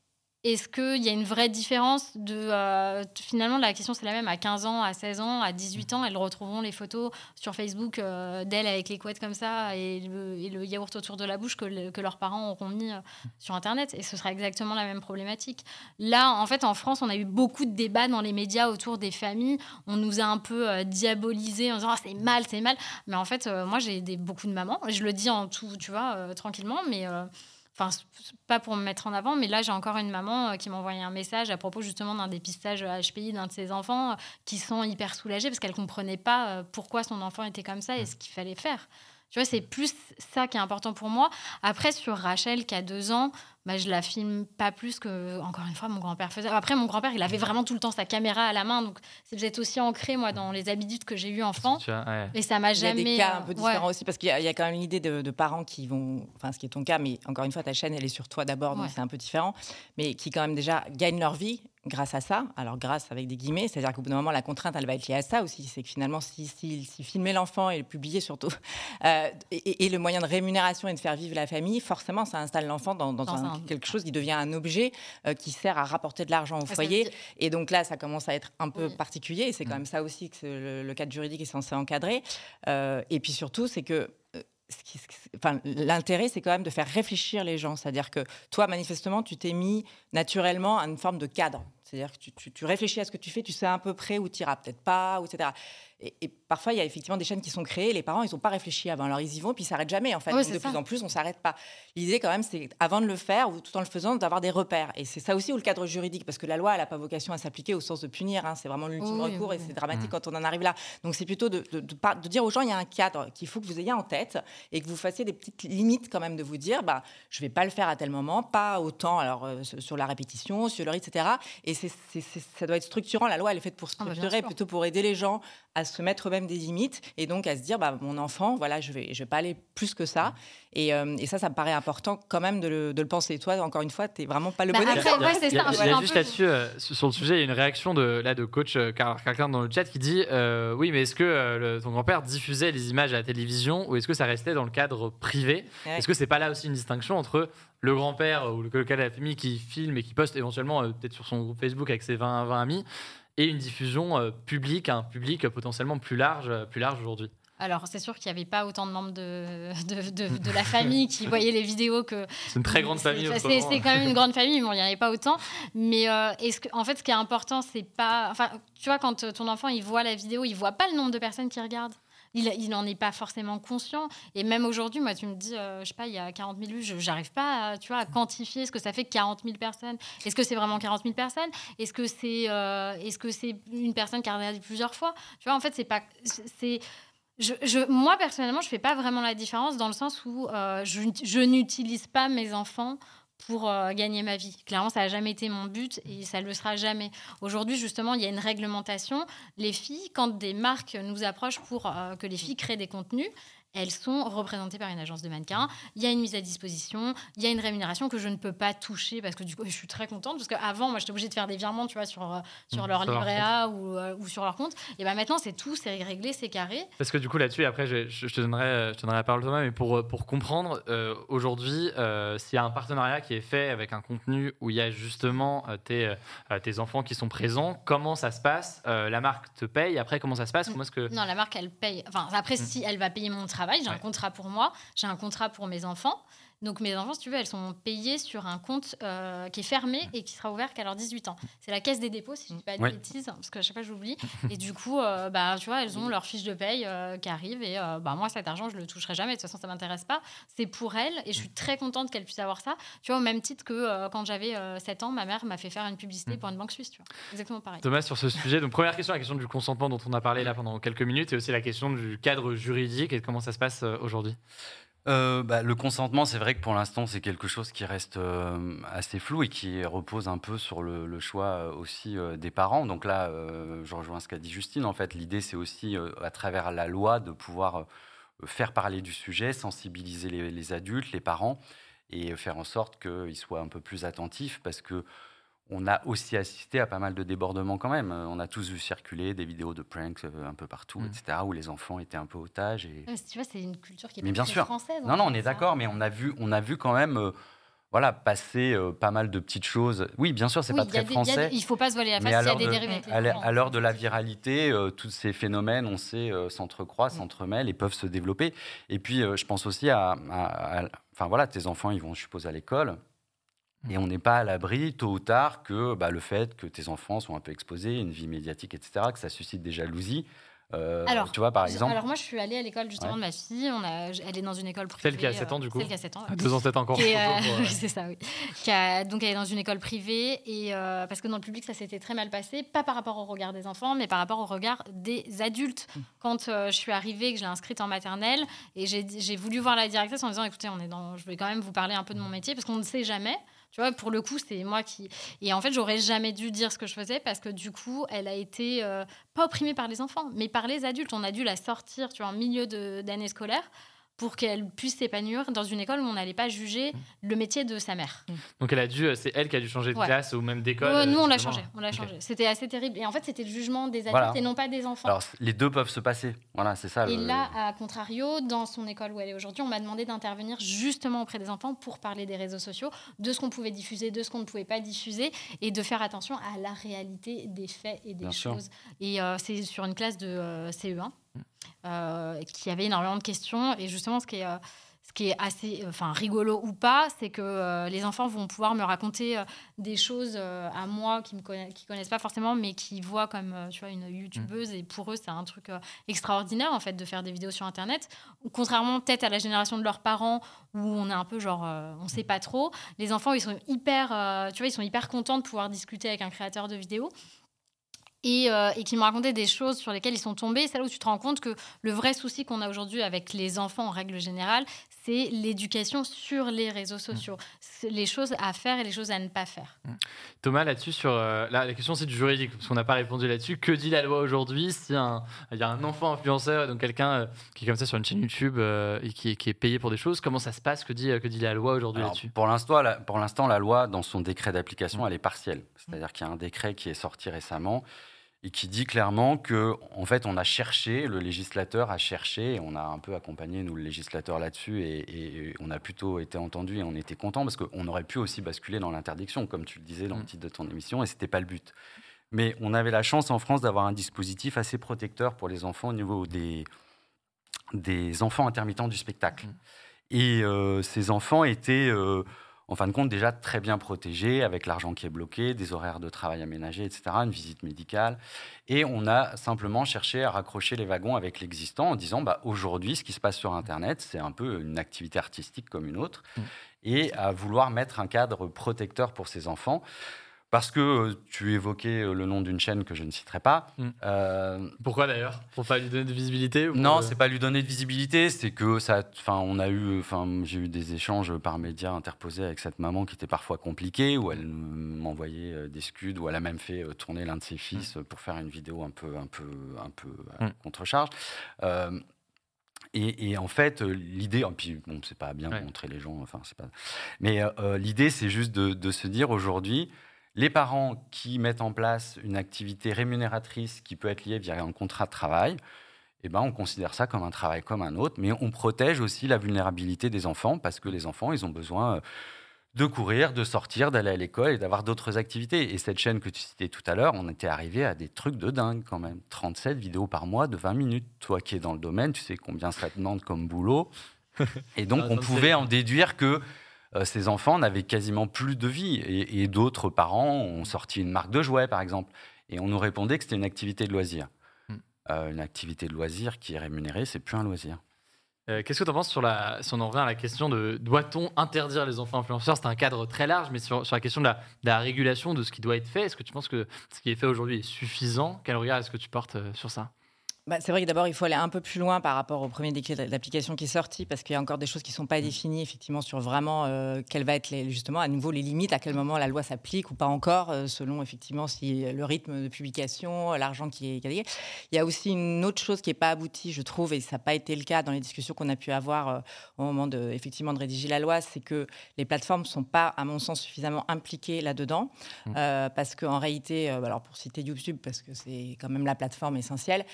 est-ce qu'il y a une vraie différence de euh, finalement la question c'est la même à 15 ans, à 16 ans, à 18 ans, elles retrouveront les photos sur Facebook euh, d'elles avec les couettes comme ça et le, yaourt autour de la bouche que, le- que leurs parents auront mis euh, sur internet et ce sera exactement la même problématique. Là, en fait, en France, on a eu beaucoup de débats dans les médias autour des familles. On nous a un peu diabolisé en disant Ah, c'est mal, c'est mal. Mais en fait, moi, j'ai beaucoup de mamans. Je le dis en tout, tu vois, tranquillement, mais. Euh, Enfin, pas pour me mettre en avant, mais là, j'ai encore une maman euh, qui m'a envoyé un message à propos justement d'un dépistage HPI d'un de ses enfants euh, qui sont hyper soulagés parce qu'elle comprenait pas euh, pourquoi son enfant était comme ça et ce qu'il fallait faire. Tu vois, c'est plus ça qui est important pour moi. Après, sur Rachel, qui a deux ans, bah, je la filme pas plus que, encore une fois, mon grand-père faisait. Après, mon grand-père, il avait vraiment tout le temps sa caméra à la main, donc c'est peut-être aussi ancré, moi, dans les habitudes que j'ai eues enfant. Ouais. Et ça m'a Il y a jamais. des cas euh, un peu ouais. différents aussi, parce qu'il y, a- il y a quand même une idée de, de parents qui vont, enfin ce qui est ton cas, mais encore une fois, ta chaîne, elle est sur toi d'abord, donc Ouais. c'est un peu différent, mais qui quand même déjà gagnent leur vie grâce à ça. Alors grâce avec des guillemets, c'est-à-dire qu'au bout d'un moment, la contrainte, elle va être liée à ça aussi. C'est que finalement, si, si, si filmer l'enfant et le publier surtout, euh, et, et le moyen de rémunération et de faire vivre la famille, forcément, ça installe l'enfant dans, dans Dans un- quelque chose qui devient un objet euh, qui sert à rapporter de l'argent au veut foyer. Et donc là, ça commence à être un peu Oui. particulier. Et c'est quand même ça aussi que le, le cadre juridique est censé encadrer. Euh, et puis surtout, c'est que euh, ce qui- ce qui- enfin, l'intérêt, c'est quand même de faire réfléchir les gens. C'est-à-dire que toi, manifestement, tu t'es mis naturellement à une forme de cadre. C'est-à-dire que tu, tu- tu réfléchis à ce que tu fais, tu sais à peu près où tu iras, peut-être pas, etc. Et, et parfois, il y a effectivement des chaînes qui sont créées, les parents, ils n'ont pas réfléchi avant. Alors, ils y vont, puis ils s'arrêtent jamais, en fait. Donc, de ça. plus en plus, on s'arrête pas. L'idée, quand même, c'est avant de le faire, ou tout en le faisant, d'avoir des repères. Et c'est ça aussi où le cadre juridique, parce que la loi, elle n'a pas vocation à s'appliquer au sens de punir. hein. C'est vraiment l'ultime Oui, recours, oui, et oui. c'est dramatique quand on en arrive là. Donc, c'est plutôt de, de- de par- de dire aux gens, il y a un cadre qu'il faut que vous ayez en tête, et que vous fassiez des petites limites, quand même, de vous dire, bah, je vais pas le faire à tel moment, pas autant, alors, euh, sur la répétition, sur le rythme, etc. Et ça doit être structurant. La loi, elle est faite pour Ah, bah, structurer, plutôt pour aider les gens à se mettre eux-mêmes des limites, et donc à se dire, bah, mon enfant, voilà, je vais, je vais pas aller plus que ça. Et, euh, et ça, ça me paraît important quand même de le, de le penser. Toi, encore une fois, tu n'es vraiment pas le Bah, bon après, exemple. ouais, c'est Il y a- ça, il y a juste peu- là-dessus, euh, sur le sujet, il y a une réaction de, là, de coach euh, Car- quelqu'un dans le chat qui dit euh, Oui, mais est-ce que euh, le- ton grand-père diffusait les images à la télévision ou est-ce que ça restait dans le cadre privé? Ouais. Est-ce que c'est pas là aussi une distinction entre le grand-père ou le le cas de la famille qui filme et qui poste éventuellement euh, peut-être sur son groupe Facebook avec ses 20, 20 amis et une diffusion euh, publique à un public potentiellement plus large, euh, plus large aujourd'hui Alors, c'est sûr qu'il n'y avait pas autant de membres de, de, de- de la famille qui voyaient les vidéos que. C'est une très grande famille. C'est c'est quand même une grande famille, bon, il n'y en avait pas autant. Mais euh, est-ce que, en fait, ce qui est important, c'est pas. Enfin, tu vois, quand ton enfant il voit la vidéo, il voit pas le nombre de personnes qui regardent. Il, n'en est pas forcément conscient. Et même aujourd'hui, moi, tu me dis, euh, je sais pas, il y a 40 000 vues, je n'arrive pas à, tu vois, à quantifier ce que ça fait 40 000 personnes. Est-ce que c'est vraiment 40 000 personnes? Est-ce que c'est euh, est-ce que une personne qui a regardé plusieurs fois? Tu vois, en fait, c'est pas. c'est je, je- moi, personnellement, je fais pas vraiment la différence dans le sens où euh, je n'utilise pas mes enfants pour euh, gagner ma vie. Clairement, ça n'a jamais été mon but et ça ne le sera jamais. Aujourd'hui, justement, il y a une réglementation. Les filles, quand des marques nous approchent pour euh, que les filles créent des contenus, elles sont représentées par une agence de mannequins. Il y a une mise à disposition, il y a une rémunération que je ne peux pas toucher parce que du coup, je suis très contente parce qu'avant, moi, j'étais obligée de faire des virements, tu vois, sur, euh, sur Mmh, leur livret A ou, euh, ou sur leur compte. Et ben maintenant, c'est tout, c'est réglé, c'est carré. Parce que du coup là-dessus, après je, je- je te donnerai, je te donnerai la parole Thomas, mais pour, euh, pour comprendre, euh, aujourd'hui, euh, s'il y a un partenariat qui est fait avec un contenu où il y a justement tes, tes enfants qui sont présents, comment ça se passe? La marque te paye, après comment ça se passe? Comment est-ce que... Non, la marque, elle paye. Enfin, après, si elle va payer mon travail, j'ai un contrat pour moi, j'ai un contrat pour mes enfants. Donc mes enfants, si tu veux, elles sont payées sur un compte euh, qui est fermé et qui sera ouvert qu'à leurs 18 ans. C'est la caisse des dépôts, si je ne dis pas de bêtises, parce que à chaque fois j'oublie. Et du coup, euh, bah, tu vois, elles ont leur fiche de paye euh, qui arrive et bah, moi, cet argent, je le toucherai jamais. De toute façon, ça m'intéresse pas. C'est pour elles et je suis très contente qu'elles puissent avoir ça. Tu vois, au même titre que quand j'avais euh, 7 ans, ma mère m'a fait faire une publicité pour une banque suisse. Tu vois. Exactement pareil. Thomas, sur ce sujet, donc première question, la question du consentement dont on a parlé là pendant quelques minutes, et aussi la question du cadre juridique et de comment ça se passe aujourd'hui. Euh, bah, le consentement, c'est vrai que pour l'instant, c'est quelque chose qui reste euh, assez flou et qui repose un peu sur le, choix euh, aussi des parents. Donc là, je rejoins ce qu'a dit Justine. En fait, l'idée, c'est aussi, à travers la loi, de pouvoir faire parler du sujet, sensibiliser les, les adultes, les parents, et faire en sorte qu'ils soient un peu plus attentifs, parce que on a aussi assisté à pas mal de débordements quand même. Euh, On a tous vu circuler des vidéos de pranks euh, un peu partout, Mm. etc., où les enfants étaient un peu otages. Et... Ouais, Tu vois, c'est une culture qui est Mais pas bien très sûr. française. Non, non, on fait, est d'accord, mais on a vu, on a vu quand même, euh, voilà, passer euh, pas mal de petites choses. Oui, bien sûr, c'est Oui, pas il très des- il français. des- Il faut pas se voiler la face à s'il y a l'heure des de, les à l'heure- de la viralité, euh, tous ces phénomènes, on sait, euh, s'entrecroisent, s'entremêlent et peuvent se développer. Et puis, euh, je pense aussi à, à- à- enfin voilà, tes enfants, ils vont, je suppose, à l'école. Et on n'est pas à l'abri, tôt ou tard, que bah, le fait que tes enfants sont un peu exposés, une vie médiatique, etc., que ça suscite des jalousies. Euh, Alors, tu vois, par exemple. Alors moi, je suis allée à l'école justement Ouais. de ma fille. On a, elle est dans une école privée. Celle qui a 7 ans, du coup Celle qui a 7 ans. À deux ans, peut-être encore. Qui est, euh, euh, oui, c'est ça, oui. Qui a- donc elle est dans une école privée et euh, parce que dans le public ça s'était très mal passé, pas par rapport au regard des enfants, mais par rapport au regard des adultes. Quand euh, je suis arrivée, que je l'ai inscrite en maternelle et j'ai voulu voir la directrice en disant écoutez, on est dans, je vais quand même vous parler un peu de mon métier parce qu'on ne sait jamais. Tu vois, pour le coup, c'est moi qui. Et en fait, j'aurais jamais dû dire ce que je faisais parce que du coup, elle a été euh, pas opprimée par les enfants, mais par les adultes. On a dû la sortir, tu en milieu d'année scolaire pour qu'elle puisse s'épanouir dans une école où on n'allait pas juger le métier de sa mère. Donc elle a dû, euh, c'est elle qui a dû changer de Ouais. classe ou même d'école. Ouais, nous, on l'a changé. On l'a changé. C'était assez terrible. Et en fait, c'était le jugement des adultes Voilà. et non pas des enfants. Alors, les deux peuvent se passer. Voilà, c'est ça. Et le- là, à contrario, dans son école où elle est aujourd'hui, on m'a demandé d'intervenir justement auprès des enfants pour parler des réseaux sociaux, de ce qu'on pouvait diffuser, de ce qu'on ne pouvait pas diffuser, et de faire attention à la réalité des faits et des Bien sûr. choses. Et euh, c'est sur une classe de euh, CE1 euh, qui avait énormément de questions. Et justement, ce qui est... euh, ce qui est assez enfin, rigolo ou pas, c'est que euh, les enfants vont pouvoir me raconter euh, des choses euh, à moi qui ne qui connaissent pas forcément, mais qui voient comme euh, tu vois, une youtubeuse. Et pour eux, c'est un truc euh, extraordinaire en fait de faire des vidéos sur Internet. Contrairement peut-être à la génération de leurs parents où on est un peu genre euh, on sait pas trop. Les enfants, ils sont hyper, euh, tu vois, ils sont hyper contents de pouvoir discuter avec un créateur de vidéos. Et, euh, et qui me racontaient des choses sur lesquelles ils sont tombés. C'est là où tu te rends compte que le vrai souci qu'on a aujourd'hui avec les enfants en règle générale, c'est l'éducation sur les réseaux sociaux. C'est Les choses à faire et les choses à ne pas faire. Thomas, là-dessus, sur euh, là, la question c'est du juridique, parce qu'on n'a pas répondu là-dessus. Que dit la loi aujourd'hui si un- il y a un enfant influenceur, donc quelqu'un euh, qui est comme ça sur une chaîne YouTube euh, et qui est, qui est payé pour des choses, comment ça se passe? Que dit, euh, que dit la loi aujourd'hui là-dessus? pour l'instant, la, pour l'instant, la loi, dans son décret d'application, elle est partielle. C'est-à-dire qu'il y a un décret qui est sorti récemment et qui dit clairement que, en fait, on a cherché, le législateur a cherché, et on a un peu accompagné nous le législateur là-dessus, et, et on a plutôt été entendu et on était content parce qu'on aurait pu aussi basculer dans l'interdiction, comme tu le disais dans le Mm. titre de ton émission, et c'était pas le but. Mais on avait la chance en France d'avoir un dispositif assez protecteur pour les enfants au niveau des, des enfants intermittents du spectacle. Mm. Et euh, ces enfants étaient, euh, en fin de compte, déjà très bien protégés, avec l'argent qui est bloqué, des horaires de travail aménagés, etc., une visite médicale. Et on a simplement cherché à raccrocher les wagons avec l'existant en disant, bah, aujourd'hui, ce qui se passe sur Internet, c'est un peu une activité artistique comme une autre, Mm. et à vouloir mettre un cadre protecteur pour ces enfants. Parce que euh, tu évoquais euh, le nom d'une chaîne que je ne citerai pas. Mm. Euh, Pourquoi d'ailleurs? Pour pas lui donner de visibilité ou non, euh, c'est pas lui donner de visibilité, c'est que ça, enfin, on a eu, enfin, j'ai eu des échanges par médias interposés avec cette maman qui étaient parfois compliqués, où elle m'envoyait des scuds, où elle a même fait tourner l'un de ses fils euh, pour faire une vidéo un peu, un peu, un peu à Mm. contre-charge. Euh, et, et en fait, l'idée, et puis bon, c'est pas bien de Ouais. montrer les gens, enfin, c'est pas. Mais l'idée, c'est juste de, de se dire aujourd'hui, les parents qui mettent en place une activité rémunératrice qui peut être liée via un contrat de travail, eh ben, on considère ça comme un travail comme un autre, mais on protège aussi la vulnérabilité des enfants parce que les enfants, ils ont besoin euh, de courir, de sortir, d'aller à l'école et d'avoir d'autres activités. Et cette chaîne que tu citais tout à l'heure, on était arrivé à des trucs de dingue quand même. 37 vidéos par mois de 20 minutes. Toi qui es dans le domaine, tu sais combien ça te demande comme boulot. Et donc, Ah, on pouvait en déduire que euh, ces enfants n'avaient quasiment plus de vie. Et, et d'autres parents ont sorti une marque de jouets, par exemple. Et on nous répondait que c'était une activité de loisir. Hmm. Euh, une activité de loisir qui est rémunérée, c'est plus un loisir. Euh, Qu'est-ce que tu en penses sur la, si on en revient à la question de doit-on interdire les enfants influenceurs? C'est un cadre très large, mais sur, sur la question de la, de la régulation de ce qui doit être fait, est-ce que tu penses que ce qui est fait aujourd'hui est suffisant? Quel regard est-ce que tu portes sur ça? Bah, c'est vrai que d'abord, il faut aller un peu plus loin par rapport au premier décret d'application qui est sorti, parce qu'il y a encore des choses qui ne sont pas définies, effectivement, sur vraiment euh, quelles va être les, justement à nouveau les limites, à quel moment la loi s'applique ou pas encore, euh, selon effectivement si le rythme de publication, l'argent qui est gagné. Il y a aussi une autre chose qui n'est pas aboutie, je trouve, et ça n'a pas été le cas dans les discussions qu'on a pu avoir euh, au moment de, effectivement, de rédiger la loi, c'est que les plateformes ne sont pas, à mon sens, suffisamment impliquées là-dedans, euh, parce qu'en réalité, euh, alors pour citer YouTube, parce que c'est quand même la plateforme essentielle,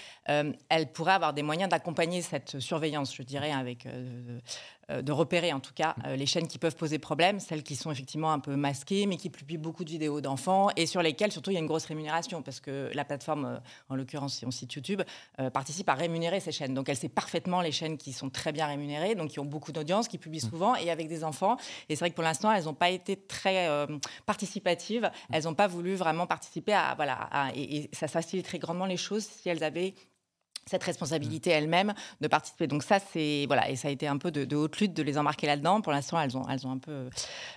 euh, elle pourrait avoir des moyens d'accompagner cette surveillance, je dirais, avec euh, euh, de repérer en tout cas les chaînes qui peuvent poser problème, celles qui sont effectivement un peu masquées, mais qui publient beaucoup de vidéos d'enfants et sur lesquelles surtout il y a une grosse rémunération, parce que la plateforme, en l'occurrence si on cite YouTube, participe à rémunérer ces chaînes. Donc elle sait parfaitement les chaînes qui sont très bien rémunérées, donc qui ont beaucoup d'audience, qui publient souvent et avec des enfants. Et c'est vrai que pour l'instant, elles n'ont pas été très euh, participatives. Elles n'ont pas voulu vraiment participer à voilà, à- et, et ça faciliterait grandement les choses si elles avaient cette responsabilité elles-mêmes de participer. Donc ça, c'est voilà, et ça a été un peu de, de haute lutte de les embarquer là-dedans. Pour l'instant, elles ont, elles ont un peu euh,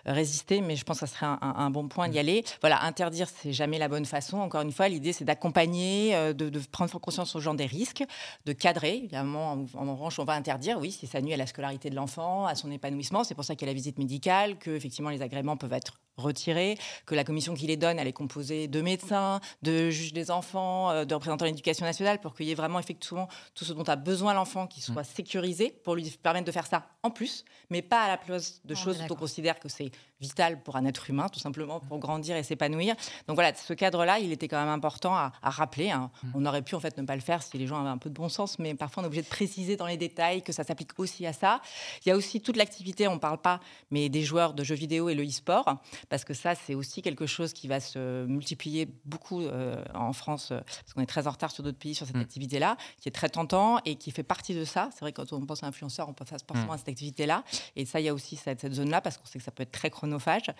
résisté, mais je pense que ça serait un, un- un bon point d'y aller. Voilà, interdire, c'est jamais la bonne façon. Encore une fois, l'idée, c'est d'accompagner, euh, de, de prendre conscience aux gens des risques, de cadrer. Évidemment, en, en revanche, on va interdire, oui, si ça nuit à la scolarité de l'enfant, à son épanouissement. C'est pour ça qu'il y a la visite médicale, que effectivement les agréments peuvent être retirés, que la commission qui les donne, elle est composée de médecins, de juges des enfants, euh, de représentants de l'éducation nationale, pour qu'il y ait vraiment effectivement tout ce dont a besoin l'enfant qui soit sécurisé, pour lui permettre de faire ça en plus, mais pas à la place de est choses dont on considère que c'est vital pour un être humain, tout simplement, pour grandir et s'épanouir. Donc voilà, ce cadre-là, il était quand même important à, à rappeler. hein. On aurait pu en fait ne pas le faire si les gens avaient un peu de bon sens, mais parfois on est obligé de préciser dans les détails que ça s'applique aussi à ça. Il y a aussi toute l'activité, on ne parle pas, mais des joueurs de jeux vidéo et le e-sport, parce que ça, c'est aussi quelque chose qui va se multiplier beaucoup euh, en France, euh, parce qu'on est très en retard sur d'autres pays sur cette Mm. activité-là, qui est très tentant et qui fait partie de ça. C'est vrai que quand on pense à influenceur, on pense forcément à cette activité-là. Et ça, il y a aussi cette, cette zone-là, parce qu'on sait que ça peut être très chronophage.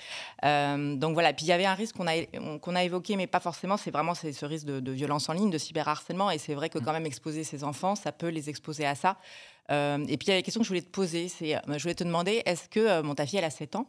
Euh, donc voilà. Puis il y avait un risque qu'on a, qu'on a évoqué, mais pas forcément. C'est vraiment ce risque de, de violence en ligne, de cyberharcèlement. Et c'est vrai que quand même exposer ses enfants, ça peut les exposer à ça. Euh, et puis il y a la question que je voulais te poser, c'est, euh, je voulais te demander, est-ce que mon ta fille, elle a 7 ans,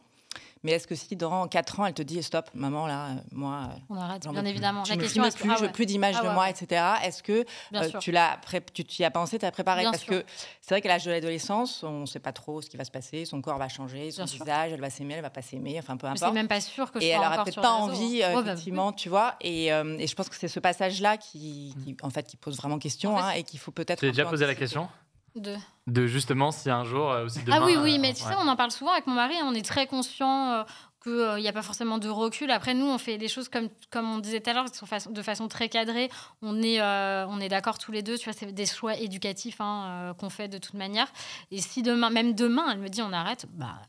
mais est-ce que si dans 4 ans, elle te dit stop, maman, là, euh, moi, euh, On arrête, bien évidemment. je La me question est plus, je veux plus d'images Ah de ouais, moi, ouais. etc. Est-ce que euh, tu l'as tu tu y as pensé, tu as préparé? Bien Parce sûr. que c'est vrai qu'à l'âge de l'adolescence, on ne sait pas trop ce qui va se passer, son corps va changer, son Bien sûr. visage, elle va s'aimer, elle va pas s'aimer, enfin peu importe. même pas sûr que je Et sois elle aura encore peut-être pas envie, hein. euh, Ouais, bah, effectivement, tu vois? Et, euh, et je pense que c'est ce passage-là qui, qui, en fait, qui pose vraiment question En fait, hein, et qu'il faut peut-être. Tu as déjà posé la question? De- De justement si un jour euh, aussi demain. Ah oui, oui, euh, mais tu ouais. sais, on en parle souvent avec mon mari, on est très conscient qu'il n'y a pas forcément de recul. Après, nous, on fait des choses comme, comme on disait tout à l'heure, qui sont façon- de façon très cadrée. On est, euh, on est d'accord tous les deux, tu vois, c'est des choix éducatifs hein, euh, qu'on fait de toute manière. Et si demain, même demain, elle me dit on arrête, bah.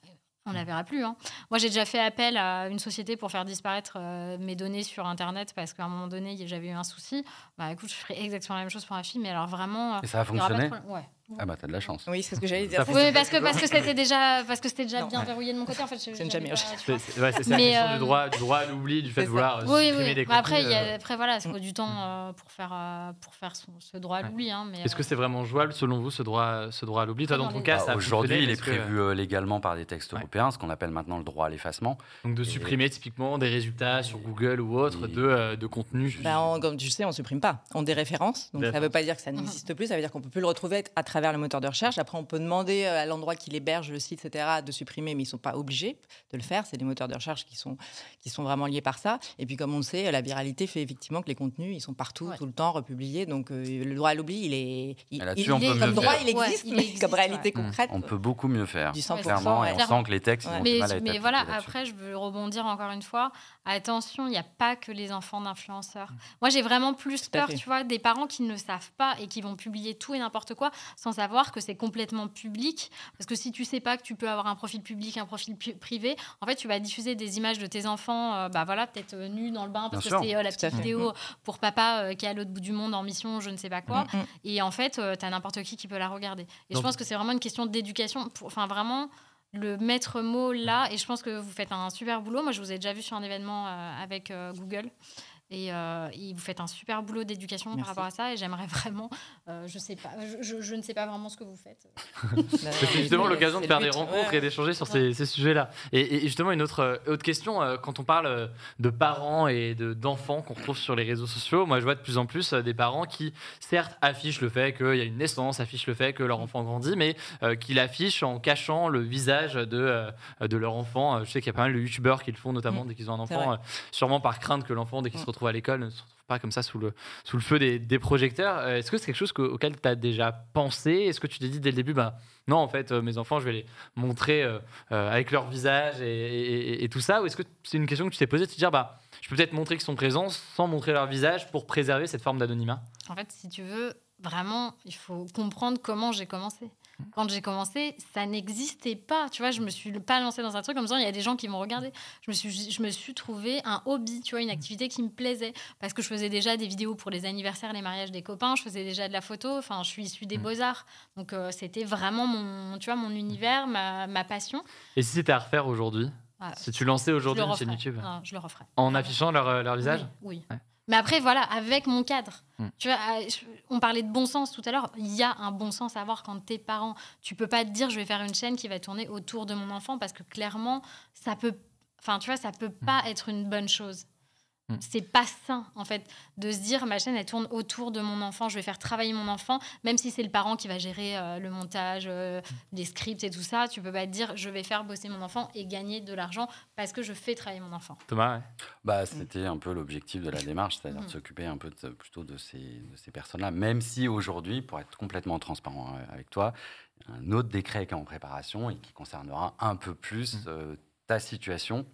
On ne la verra plus. hein. Moi, j'ai déjà fait appel à une société pour faire disparaître euh, mes données sur Internet parce qu'à un moment donné, j'avais eu un souci. Bah écoute, je ferai exactement la même chose pour ma fille, mais alors vraiment. euh, Et ça a de fonctionné? Ouais. Ah bah t'as de la chance. Oui, c'est ce que j'allais dire. Oui, parce que parce que c'était déjà parce que c'était déjà Non. bien verrouillé de mon côté en fait. C'est jamais- C'est ouais, ça, la Mais, question euh, du droit, du droit à l'oubli, du fait de vouloir euh, Oui, supprimer oui. des Bah, après, y euh, a, après voilà, il faut du temps euh, pour faire euh, pour faire son- ce droit à Ouais. l'oubli. Hein, Est-ce que euh, c'est vraiment jouable selon vous ce droit, ce droit à l'oubli? Toi, Dans dans ton cas, Bah, Aujourd'hui, il est prévu euh, légalement par des textes Ouais. européens, ce qu'on appelle maintenant le droit à l'effacement. donc de supprimer typiquement des résultats sur Google ou autre de, euh, de contenu. Ben, on- comme tu sais, on supprime pas. On déréférence. Donc ça ne veut pas dire que ça n'existe plus. Ça veut dire qu'on peut plus le retrouver à travers le moteur de recherche. Après, on peut demander euh, à l'endroit qui héberge le site, etc., de supprimer, mais ils sont pas obligés de le faire. C'est des moteurs de recherche qui sont qui sont vraiment liés par ça. Et puis, comme on le sait, la viralité fait effectivement que les contenus, ils sont partout, Ouais. tout le temps republiés. Donc euh, le droit à l'oubli, il est, il, il est comme droit, il Ouais, existe, il mais existe, comme réalité ouais. concrète, On peut beaucoup mieux faire. du 100%. Clairement, et on sent que les textes Ouais. ont mais, du mal à être mais voilà, après, je veux rebondir encore une fois. Attention, il n'y a pas que les enfants d'influenceurs. Moi, j'ai vraiment plus peur, tu vois, des parents qui ne le savent pas et qui vont publier tout et n'importe quoi sans savoir que c'est complètement public. Parce que si tu sais pas que tu peux avoir un profil public, un profil privé, en fait, tu vas diffuser des images de tes enfants, euh, bah voilà, peut-être euh, nus dans le bain, parce Bien que c'est euh, la petite fait. vidéo pour papa euh, qui est à l'autre bout du monde en mission, je ne sais pas quoi. Mm, mm. Et en fait, tu as n'importe qui qui peut la regarder. Et Donc- je pense que c'est vraiment une question d'éducation. pour- Enfin, vraiment, le maître mot là, et je pense que vous faites un super boulot. Moi, je vous ai déjà vu sur un événement euh, avec euh, Google. Et, euh, et vous faites un super boulot d'éducation par rapport à ça. Et j'aimerais vraiment, euh, je sais pas, je, je- je ne sais pas vraiment ce que vous faites. C'est justement l'occasion de faire des rencontres Ouais. et d'échanger sur ces, ces sujets-là. Et, et justement, une autre, euh, autre question, quand on parle de parents et de- d'enfants qu'on retrouve sur les réseaux sociaux, moi je vois de plus en plus des parents qui, certes, affichent le fait qu'il y a une naissance, affichent le fait que leur enfant grandit, mais euh, qui l'affichent en cachant le visage de, de leur enfant. Je sais qu'il y a pas mal de youtubeurs qui le font, notamment Mm. dès qu'ils ont un enfant, euh, sûrement par crainte que l'enfant, dès qu'il se Mm. À l'école, ne se retrouve pas comme ça sous le, sous le feu des, des projecteurs. Euh, Est-ce que c'est quelque chose auquel tu as déjà pensé? Est-ce que tu t'es dit dès le début, bah, non, en fait, euh, mes enfants, je vais les montrer euh, avec leur visage et tout ça? Ou est-ce que c'est une question que tu t'es posée de te dire, bah, je peux peut-être montrer qu'ils sont présents sans montrer leur visage pour préserver cette forme d'anonymat? En fait, si tu veux, vraiment, il faut comprendre comment j'ai commencé. Quand j'ai commencé, ça n'existait pas. Tu vois, je me suis pas lancée dans un truc comme ça. Il y a des gens qui vont regarder. Je me suis, je me suis trouvé un hobby, tu vois, une activité qui me plaisait parce que je faisais déjà des vidéos pour les anniversaires, les mariages des copains. Je faisais déjà de la photo. Enfin, je suis issue des beaux arts, donc euh, c'était vraiment mon, tu vois, mon univers, ma, ma passion. Et si c'était à refaire aujourd'hui? Ah, Si tu lançais aujourd'hui une chaîne. YouTube? Non, je le referais. en affichant leur, euh, leur visage? Oui. oui. Ouais. Mais après, voilà, avec mon cadre. Mm. Tu vois, je- on parlait de bon sens tout à l'heure. Il y a un bon sens à avoir quand t'es parent. Tu peux pas te dire, je vais faire une chaîne qui va tourner autour de mon enfant parce que clairement, ça peut. Enfin, tu vois, ça peut pas être une bonne chose. Mm. C'est pas sain, en fait, de se dire ma chaîne, elle tourne autour de mon enfant, je vais faire travailler mon enfant, même si c'est le parent qui va gérer euh, le montage, euh, les scripts et tout ça. Tu peux pas te dire, je vais faire bosser mon enfant et gagner de l'argent parce que je fais travailler mon enfant. Thomas, ouais. Bah, c'était un peu l'objectif de la démarche, c'est-à-dire de s'occuper un peu de- plutôt de ces, de ces personnes-là, même si aujourd'hui, pour être complètement transparent euh, avec toi, un autre décret qui est en préparation et qui concernera un peu plus euh, ta situation,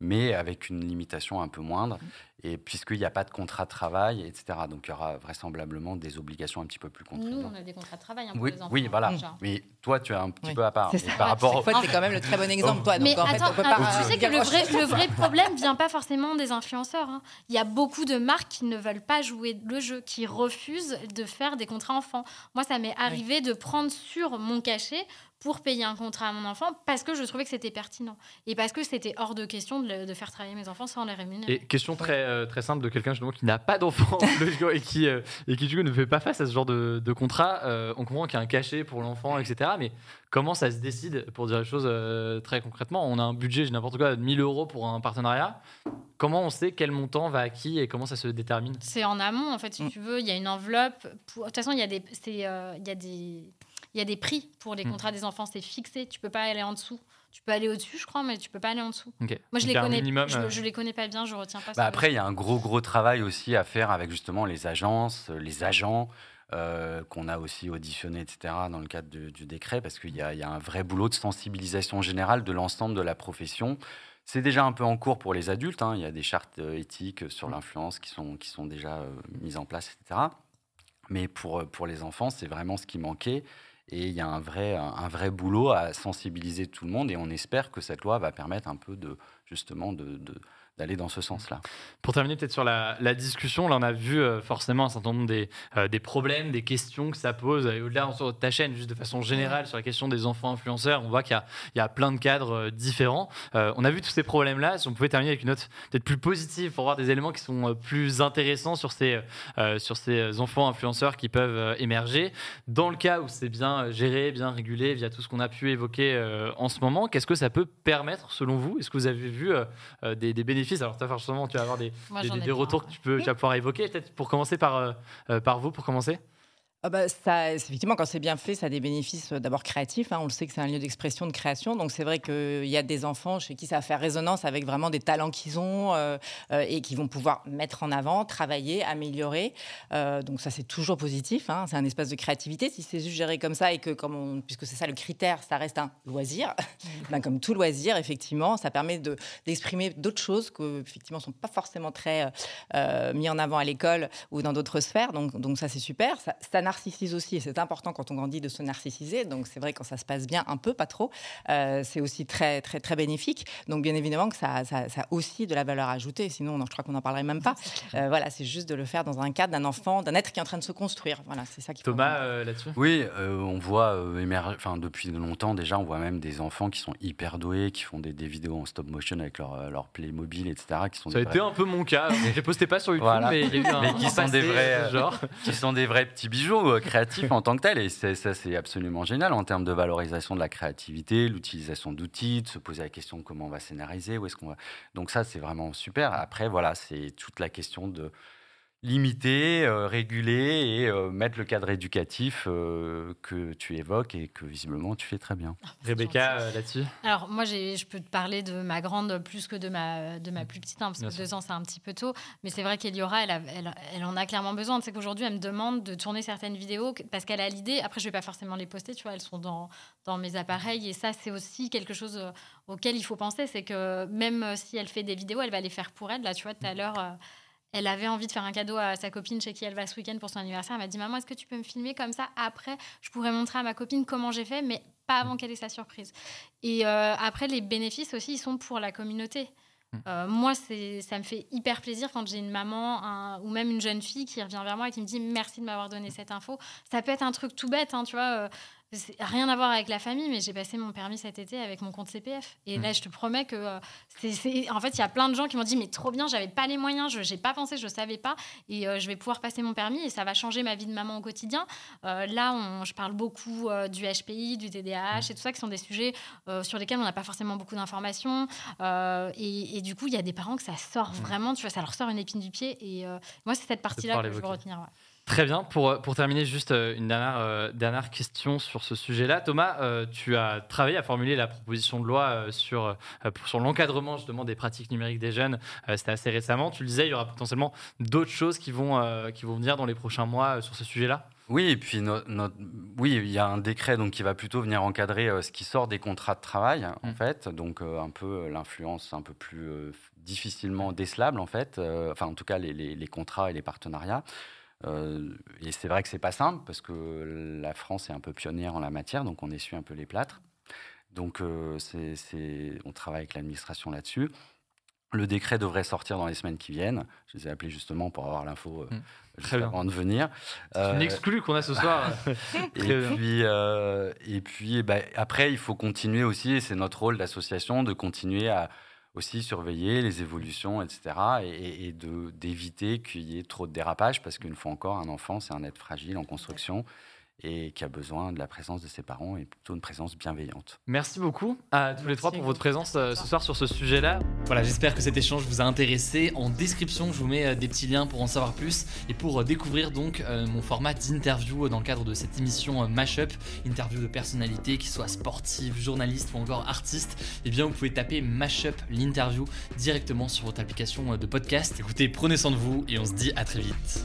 mais avec une limitation un peu moindre, et puisqu'il n'y a pas de contrat de travail, etc. Donc il y aura vraisemblablement des obligations un petit peu plus Nous, contraignantes. on a des contrats de travail hein, pour Oui, les enfants. oui, voilà. déjà. Mais toi, tu es un petit Oui. peu à part. C'est par rapport au- Toi, t'es quand même le très bon exemple, toi. Mais donc, en fait, attends, on peut attends, pas, tu sais que le vrai, le vrai problème vient pas forcément des influenceurs. hein. Il y a beaucoup de marques qui ne veulent pas jouer le jeu, qui refusent de faire des contrats enfants. Moi, ça m'est arrivé de prendre sur mon cachet pour payer un contrat à mon enfant parce que je trouvais que c'était pertinent et parce que c'était hors de question de, le- de faire travailler mes enfants sans les rémunérer. Et question très, euh, très simple de quelqu'un justement qui n'a pas d'enfant et qui, euh, et qui du coup ne fait pas face à ce genre de, de contrat. Euh, on comprend qu'il y a un cachet pour l'enfant, etc. Mais comment ça se décide pour dire les choses euh, très concrètement? On a un budget, j'ai n'importe quoi, de 1000 euros pour un partenariat. Comment on sait quel montant va à qui et comment ça se détermine? C'est en amont, en fait, si Mm. tu veux. Il y a une enveloppe. pour- De toute façon, il y a des, c'est, euh, il y a des, il y a des prix pour les Mm. contrats des enfants. C'est fixé. Tu peux pas aller en dessous. Tu peux aller au-dessus, je crois, mais tu peux pas aller en dessous. Moi, je Donc, les connais. minimum, je, euh, je les connais pas bien. Je retiens pas. Bah le- après, il y a un gros, gros travail aussi à faire avec justement les agences, euh, les agents euh, qu'on a aussi auditionnés, etc., dans le cadre du, du décret, parce qu'il y, a il y a un vrai boulot de sensibilisation générale de l'ensemble de la profession. C'est déjà un peu en cours pour les adultes. hein. Il y a des chartes éthiques sur l'influence qui sont, qui sont déjà euh, mises en place, etc. Mais pour, pour les enfants, c'est vraiment ce qui manquait. Et il y a un vrai, boulot à sensibiliser tout le monde. Et on espère que cette loi va permettre un peu de, justement, de- d'aller dans ce sens-là. Pour terminer peut-être sur la, discussion, là on a vu euh, forcément un certain nombre des, euh, des problèmes, des questions que ça pose. Et au-delà sur ta chaîne, juste de façon générale, sur la question des enfants influenceurs, on voit qu'il y a, plein de cadres euh, différents. On a vu tous ces problèmes-là. Si on pouvait terminer avec une note peut-être plus positive pour voir des éléments qui sont plus intéressants sur ces, enfants influenceurs qui peuvent émerger. Dans le cas où c'est bien géré, bien régulé, via tout ce qu'on a pu évoquer en ce moment, qu'est-ce que ça peut permettre selon vous? Est-ce que vous avez vu des bénéfices Alors, toi, forcément, tu vas avoir des, Moi, des, des retours que tu peux, tu vas pouvoir évoquer. Peut-être pour commencer par, euh, euh, par vous, pour commencer. Ah bah, ça, effectivement, quand c'est bien fait, ça a des bénéfices euh, d'abord créatifs. hein. On le sait que c'est un lieu d'expression, de création. Donc c'est vrai qu'il y a des enfants chez qui ça va faire résonance avec vraiment des talents qu'ils ont euh, euh, et qui vont pouvoir mettre en avant, travailler, améliorer. Euh, donc ça, c'est toujours positif. hein. C'est un espace de créativité. Si c'est juste géré comme ça et que, comme on- puisque c'est ça le critère, ça reste un loisir, ben, comme tout loisir, effectivement, ça permet de- d'exprimer d'autres choses qui, effectivement, sont pas forcément très euh, mis en avant à l'école ou dans d'autres sphères. Donc, donc ça, c'est super. Ça, ça narcissise aussi, et c'est important quand on grandit de se narcissiser. Donc c'est vrai quand ça se passe bien, un peu, pas trop, euh, c'est aussi très très très bénéfique. Donc bien évidemment que ça, ça, ça a aussi de la valeur ajoutée. Sinon, je crois qu'on n'en parlerait même pas. Euh, voilà, c'est juste de le faire dans un cadre d'un enfant, d'un être qui est en train de se construire. Voilà, c'est ça qui. Thomas euh, là-dessus? Oui, euh, on voit euh, émerger, enfin depuis longtemps déjà, on voit même des enfants qui sont hyper doués, qui font des, des vidéos en stop motion avec leur, leur Playmobil, etc. Qui sont Ça a été vrais- un peu mon cas. Je les postais pas sur YouTube, Voilà. mais il y a eu un Mais qui sont des vrais, euh, genre. qui sont des vrais petits bijoux euh, créatifs en tant que tels. Et ça, c'est absolument génial en termes de valorisation de la créativité, l'utilisation d'outils, de se poser la question comment on va scénariser, où est-ce qu'on va. Donc ça, c'est vraiment super. Après, voilà, c'est toute la question de limiter, euh, réguler et euh, mettre le cadre éducatif euh, que tu évoques et que visiblement tu fais très bien. Rebecca euh, là-dessus? Alors moi, je peux te parler de ma grande plus que de ma, de ma plus petite, hein, parce Bien que sûr. deux ans, c'est un petit peu tôt. Mais c'est vrai qu'Eliora, elle, a- elle, elle en a clairement besoin. C'est qu'aujourd'hui, elle me demande de tourner certaines vidéos parce qu'elle a l'idée. Après, je vais pas forcément les poster, tu vois, elles sont dans, dans mes appareils. Et ça, c'est aussi quelque chose auquel il faut penser. C'est que même si elle fait des vidéos, elle va les faire pour elle. Là, tu vois, tout à l'heure... elle avait envie de faire un cadeau à sa copine chez qui elle va ce week-end pour son anniversaire. Elle m'a dit Maman, est-ce que tu peux me filmer comme ça Après, je pourrais montrer à ma copine comment j'ai fait, mais pas avant qu'elle ait sa surprise. Et euh, après, les bénéfices aussi, ils sont pour la communauté. Euh, moi, ça me fait hyper plaisir quand j'ai une maman un- ou même une jeune fille qui revient vers moi et qui me dit merci de m'avoir donné cette info. Ça peut être un truc tout bête, hein, tu vois. euh, rien à voir avec la famille, mais j'ai passé mon permis cet été avec mon compte CPF. Et là, je te promets que euh, en fait, il y a plein de gens qui m'ont dit mais trop bien, j'avais pas les moyens, je n'ai pas pensé, je savais pas, et euh, je vais pouvoir passer mon permis et ça va changer ma vie de maman au quotidien. Euh, là, on- je parle beaucoup du HPI, du TDAH et tout ça, qui sont des sujets sur lesquels on n'a pas forcément beaucoup d'informations. Et, et du coup, il y a des parents que ça sort vraiment, tu vois, ça leur sort une épine du pied. Et moi, c'est cette partie-là que je veux retenir. ouais. Très bien. Pour, pour terminer, juste euh, une dernière, euh, dernière question sur ce sujet-là. Thomas, euh, tu as travaillé à formuler la proposition de loi euh, sur, euh, sur l'encadrement justement des pratiques numériques des jeunes. Euh, C'était assez récemment. Tu le disais, il y aura potentiellement d'autres choses qui vont, euh, qui vont venir dans les prochains mois euh, sur ce sujet-là? Oui, et puis no- no- oui, il y a un décret donc qui va plutôt venir encadrer euh, ce qui sort des contrats de travail en Mm. fait, donc euh, un peu euh, l'influence un peu plus euh, difficilement décelable en fait, euh, enfin en tout cas les, les- les contrats et les partenariats. Euh, et c'est vrai que c'est pas simple parce que la France est un peu pionnière en la matière, donc on essuie un peu les plâtres. Donc euh, on travaille avec l'administration là-dessus. Le décret devrait sortir dans les semaines qui viennent. Je les ai appelés justement pour avoir l'info euh, Mm. juste avant de venir. C'est une exclue qu'on a ce soir. puis, euh, et puis eh ben, après, il faut continuer aussi, et c'est notre rôle d'association, de continuer à aussi surveiller les évolutions, etc. Et, et- d'éviter qu'il y ait trop de dérapage, parce qu'une fois encore, un enfant, c'est un être fragile en construction et qui a besoin de la présence de ses parents et plutôt une présence bienveillante. Merci beaucoup à tous les trois pour votre présence euh, ce soir sur ce sujet-là. Voilà, j'espère que cet échange vous a intéressé. En description, je vous mets euh, des petits liens pour en savoir plus et pour euh, découvrir donc mon format d'interview dans le cadre de cette émission Mashup, interview de personnalités, qui soient sportives, journalistes ou encore artistes. Eh bien, vous pouvez taper Mashup l'interview directement sur votre application de podcast. Écoutez, prenez soin de vous et on se dit à très vite.